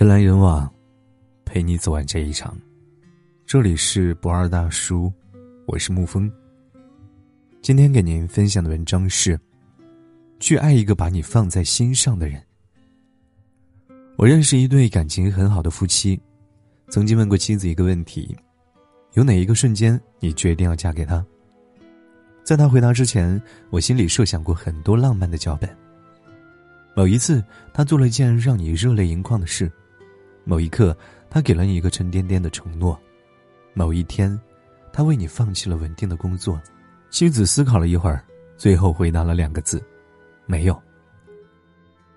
人来人往，陪你走完这一场。这里是不二大叔，我是沐风。今天给您分享的文章是：去爱一个把你放在心上的人。我认识一对感情很好的夫妻，曾经问过妻子一个问题：有哪一个瞬间你决定要嫁给他？在他回答之前，我心里设想过很多浪漫的脚本。某一次，他做了一件让你热泪盈眶的事。某一刻，他给了你一个沉甸甸的承诺；某一天，他为你放弃了稳定的工作。妻子思考了一会儿，最后回答了两个字：“没有。”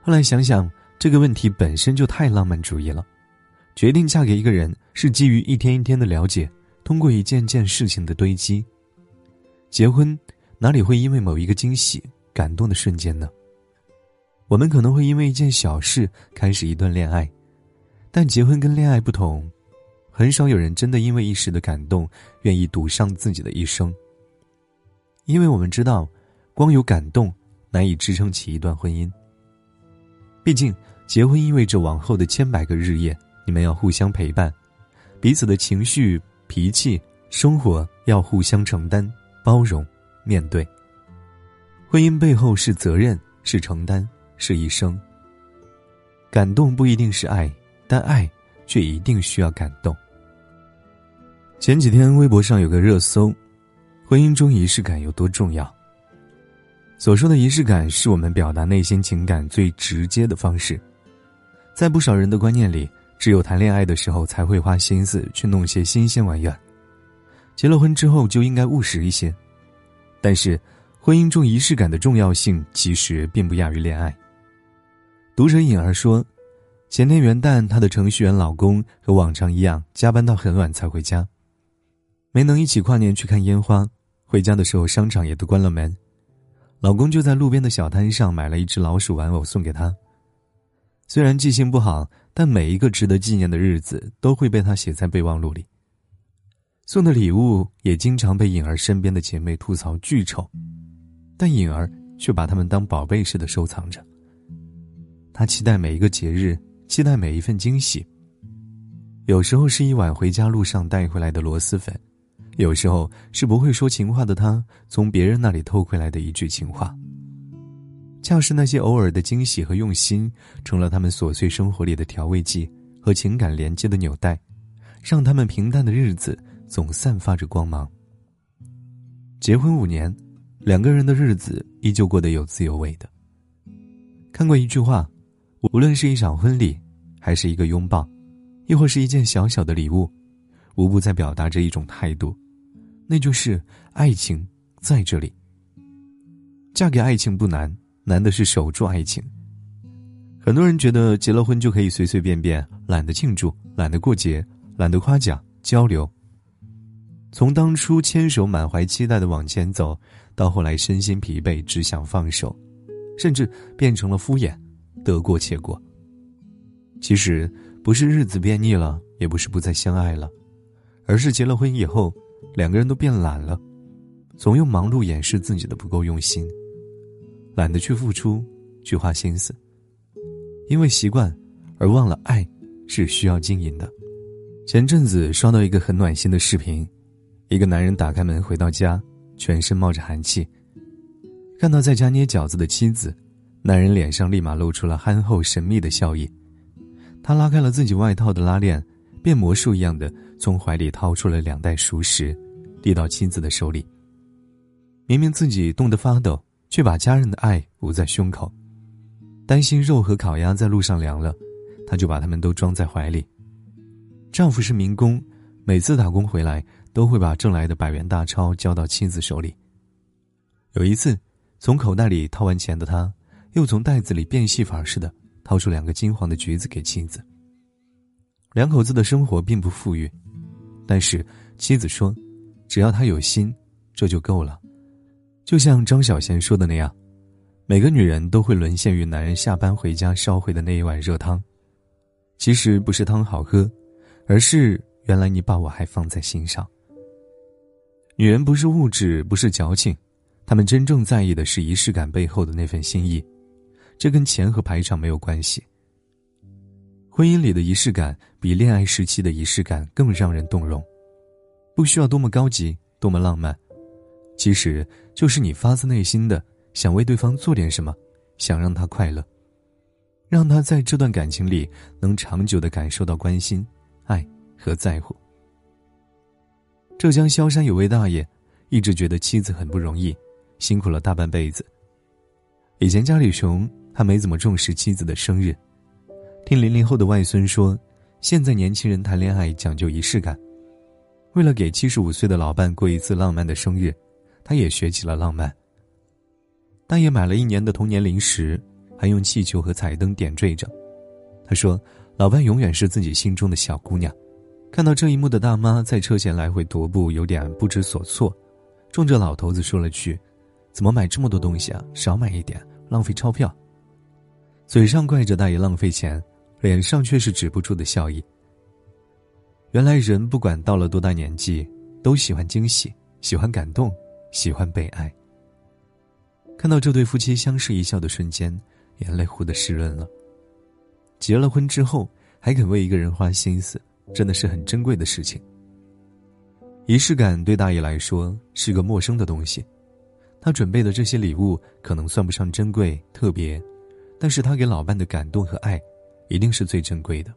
后来想想，这个问题本身就太浪漫主义了。决定嫁给一个人，是基于一天一天的了解，通过一件件事情的堆积。结婚，哪里会因为某一个惊喜、感动的瞬间呢？我们可能会因为一件小事开始一段恋爱。但结婚跟恋爱不同，很少有人真的因为一时的感动，愿意赌上自己的一生。因为我们知道，光有感动难以支撑起一段婚姻。毕竟，结婚意味着往后的千百个日夜，你们要互相陪伴，彼此的情绪、脾气、生活要互相承担、包容、面对。婚姻背后是责任，是承担，是一生。感动不一定是爱。但爱，却一定需要感动。前几天微博上有个热搜：婚姻中仪式感有多重要？所说的仪式感，是我们表达内心情感最直接的方式。在不少人的观念里，只有谈恋爱的时候才会花心思去弄些新鲜玩意儿，结了婚之后就应该务实一些。但是，婚姻中仪式感的重要性其实并不亚于恋爱。读者颖儿说。前天元旦，她的程序员老公和往常一样加班到很晚才回家，没能一起跨年去看烟花。回家的时候，商场也都关了门，老公就在路边的小摊上买了一只老鼠玩偶送给她。虽然记性不好，但每一个值得纪念的日子都会被他写在备忘录里。送的礼物也经常被颖儿身边的姐妹吐槽巨丑，但颖儿却把它们当宝贝似的收藏着。她期待每一个节日。期待每一份惊喜。有时候是一碗回家路上带回来的螺蛳粉，有时候是不会说情话的他从别人那里偷回来的一句情话。恰是那些偶尔的惊喜和用心，成了他们琐碎生活里的调味剂和情感连接的纽带，让他们平淡的日子总散发着光芒。结婚五年，两个人的日子依旧过得有滋有味的。看过一句话，无论是一场婚礼。还是一个拥抱，亦或是一件小小的礼物，无不在表达着一种态度，那就是爱情在这里。嫁给爱情不难，难的是守住爱情。很多人觉得结了婚就可以随随便便，懒得庆祝，懒得过节，懒得夸奖交流。从当初牵手满怀期待的往前走，到后来身心疲惫只想放手，甚至变成了敷衍，得过且过。其实不是日子变腻了，也不是不再相爱了，而是结了婚以后，两个人都变懒了，总用忙碌掩饰自己的不够用心，懒得去付出，去花心思，因为习惯而忘了爱是需要经营的。前阵子刷到一个很暖心的视频，一个男人打开门回到家，全身冒着寒气，看到在家捏饺子的妻子，男人脸上立马露出了憨厚神秘的笑意。他拉开了自己外套的拉链，变魔术一样的从怀里掏出了两袋熟食，递到妻子的手里。明明自己冻得发抖，却把家人的爱捂在胸口。担心肉和烤鸭在路上凉了，他就把它们都装在怀里。丈夫是民工，每次打工回来都会把挣来的百元大钞交到妻子手里。有一次，从口袋里掏完钱的他，又从袋子里变戏法似的。掏出两个金黄的橘子给妻子。两口子的生活并不富裕，但是妻子说：“只要他有心，这就够了。”就像张小娴说的那样，每个女人都会沦陷于男人下班回家烧回的那一碗热汤。其实不是汤好喝，而是原来你把我还放在心上。女人不是物质，不是矫情，她们真正在意的是仪式感背后的那份心意。这跟钱和排场没有关系。婚姻里的仪式感比恋爱时期的仪式感更让人动容，不需要多么高级、多么浪漫，其实就是你发自内心的想为对方做点什么，想让他快乐，让他在这段感情里能长久的感受到关心、爱和在乎。浙江萧山有位大爷，一直觉得妻子很不容易，辛苦了大半辈子。以前家里穷，他没怎么重视妻子的生日。听零零后的外孙说，现在年轻人谈恋爱讲究仪式感。为了给七十五岁的老伴过一次浪漫的生日，他也学起了浪漫。大爷买了一年的童年零食，还用气球和彩灯点缀着。他说：“老伴永远是自己心中的小姑娘。”看到这一幕的大妈在车前来回踱步，有点不知所措，冲着老头子说了句：“怎么买这么多东西啊？少买一点，浪费钞票。”嘴上怪着大爷浪费钱。脸上却是止不住的笑意。原来人不管到了多大年纪，都喜欢惊喜，喜欢感动，喜欢被爱。看到这对夫妻相视一笑的瞬间，眼泪忽的湿润了。结了婚之后还肯为一个人花心思，真的是很珍贵的事情。仪式感对大爷来说是个陌生的东西，他准备的这些礼物可能算不上珍贵特别，但是他给老伴的感动和爱。一定是最珍贵的。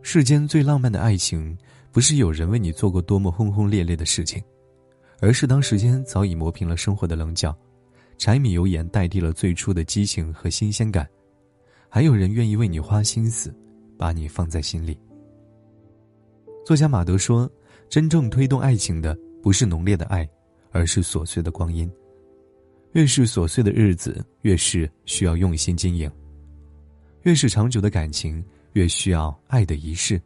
世间最浪漫的爱情，不是有人为你做过多么轰轰烈烈的事情，而是当时间早已磨平了生活的棱角，柴米油盐代替了最初的激情和新鲜感，还有人愿意为你花心思，把你放在心里。作家马德说：“真正推动爱情的，不是浓烈的爱，而是琐碎的光阴。越是琐碎的日子，越是需要用心经营。”越是长久的感情，越需要爱的仪式。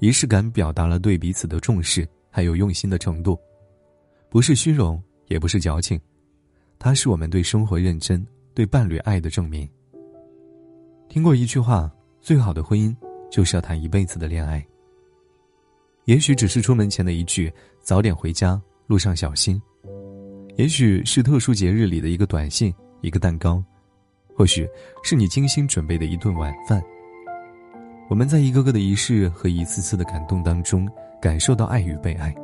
仪式感表达了对彼此的重视，还有用心的程度，不是虚荣，也不是矫情，它是我们对生活认真、对伴侣爱的证明。听过一句话：最好的婚姻，就是要谈一辈子的恋爱。也许只是出门前的一句“早点回家，路上小心”，也许是特殊节日里的一个短信、一个蛋糕。或许是你精心准备的一顿晚饭。我们在一个个的仪式和一次次的感动当中，感受到爱与被爱。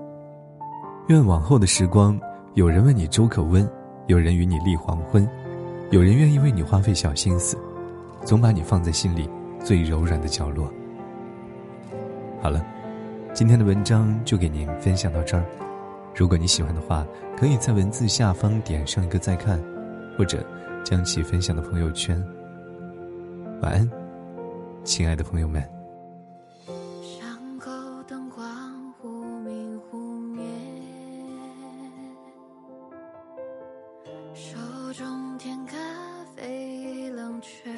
愿往后的时光，有人为你粥可温，有人与你立黄昏，有人愿意为你花费小心思，总把你放在心里最柔软的角落。好了，今天的文章就给您分享到这儿。如果你喜欢的话，可以在文字下方点上一个再看，或者。将其分享到朋友圈。晚安，亲爱的朋友们。巷口灯光忽明忽灭，手中甜咖啡已冷却，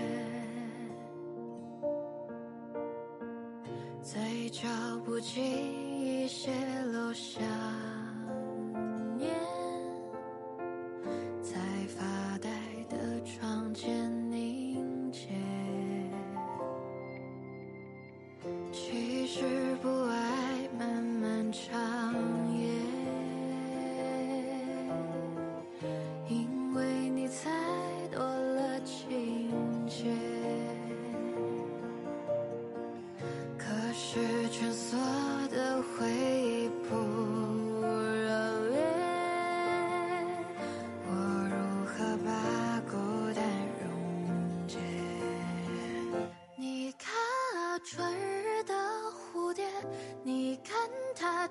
嘴角不经意泄露下。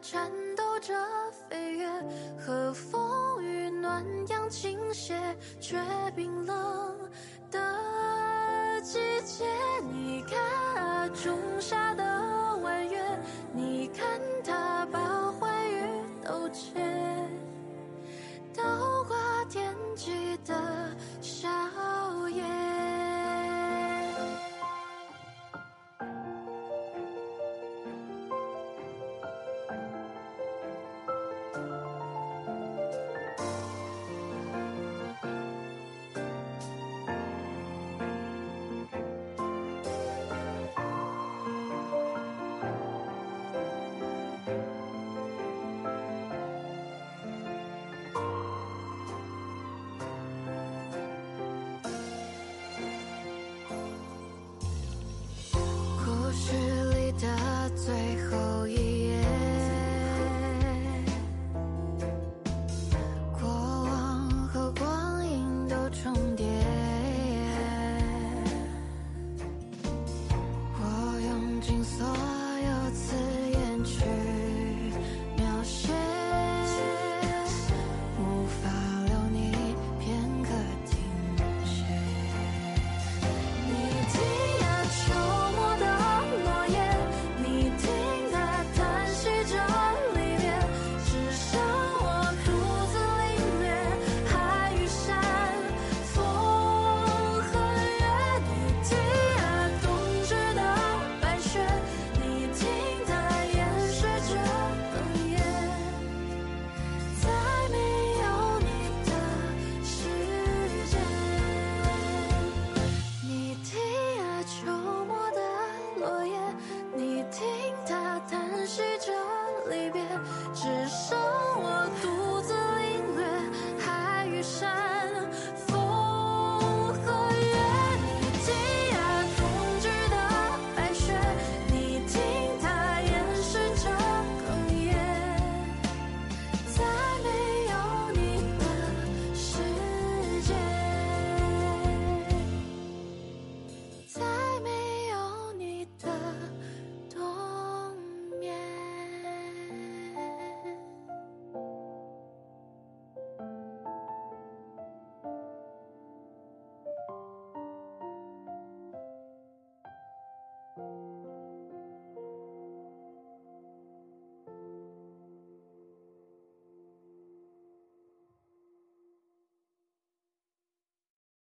颤抖着飞跃，和风雨暖阳倾斜，却冰冷